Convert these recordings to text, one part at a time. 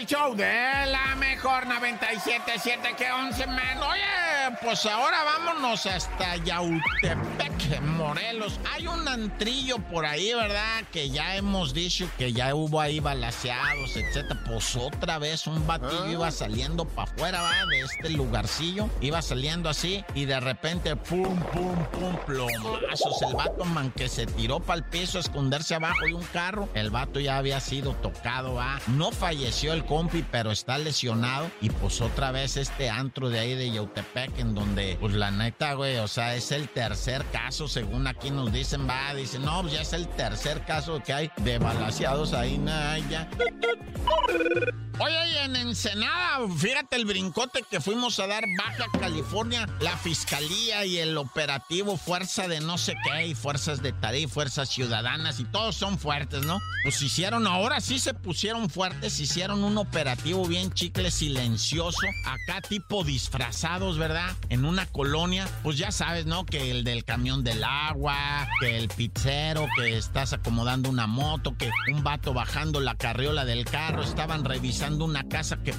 el show de la mejor 97.7 que 11 menos. Oye, pues ahora vámonos hasta Yautepec, Morelos. Hay un antrillo por ahí, ¿verdad? Que ya hemos dicho que ya hubo ahí balaseados, etcétera. Pues otra vez un batillo ah. iba saliendo para afuera, ¿verdad? De este lugarcillo. Iba saliendo así y de repente, pum, pum, pum, plomazos. El vato, man, que se tiró para el piso a esconderse abajo de un carro. El vato ya había sido tocado, ¿verdad? No falleció el compi, pero está lesionado. Y pues otra vez este antro de ahí de Yautepec, en donde, pues la neta, güey, o sea, es el tercer caso, según aquí nos dicen, va, dicen, no, pues ya es el tercer caso que hay de balaseados ahí, Naya. Oye, y en Ensenada, fíjate el brincote que fuimos a dar Baja California, la fiscalía y el operativo Fuerza de no sé qué, y fuerzas de tarea, fuerzas ciudadanas, y todos son fuertes, ¿no? Pues hicieron, ahora sí se pusieron fuertes, hicieron un operativo bien chicle, silencioso, acá tipo disfrazados, ¿verdad? En una colonia, pues ya sabes, ¿no? Que el del camión del agua, que el pizzero, que estás acomodando una moto, que un vato bajando la carriola del carro, estaban revisando una casa que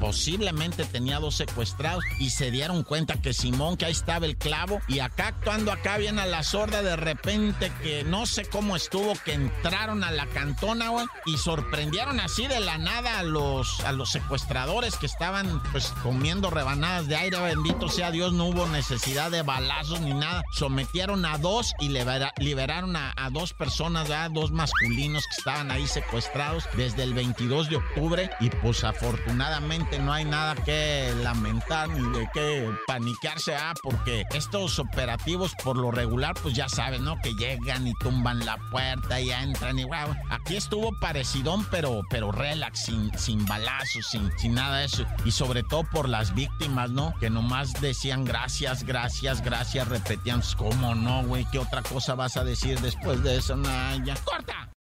posiblemente tenía dos secuestrados y se dieron cuenta que Simón, que ahí estaba el clavo, y acá actuando acá bien a la sorda, de repente que no sé cómo estuvo, que entraron a la cantona, güey, y sorprendieron así de la nada a los, a los secuestradores que estaban pues comiendo rebanadas de aire, bendito sea Dios, no hubo necesidad de balazos ni nada, sometieron a dos y liberaron a, dos personas, a dos masculinos que estaban ahí secuestrados desde el 22 de octubre y pues afortunadamente no hay nada que lamentar ni de qué paniquearse, ah, porque estos operativos por lo regular pues ya saben, ¿no? Que llegan y tumban la puerta y entran y wow. Aquí estuvo parecidón, pero, pero relax, sin, sin balazos, sin, sin nada de eso. Y sobre todo por las víctimas, ¿no? Que nomás decían gracias, gracias, gracias, repetían, ¿cómo no, güey? ¿Qué otra cosa vas a decir después de eso, Naya? ¡Corta!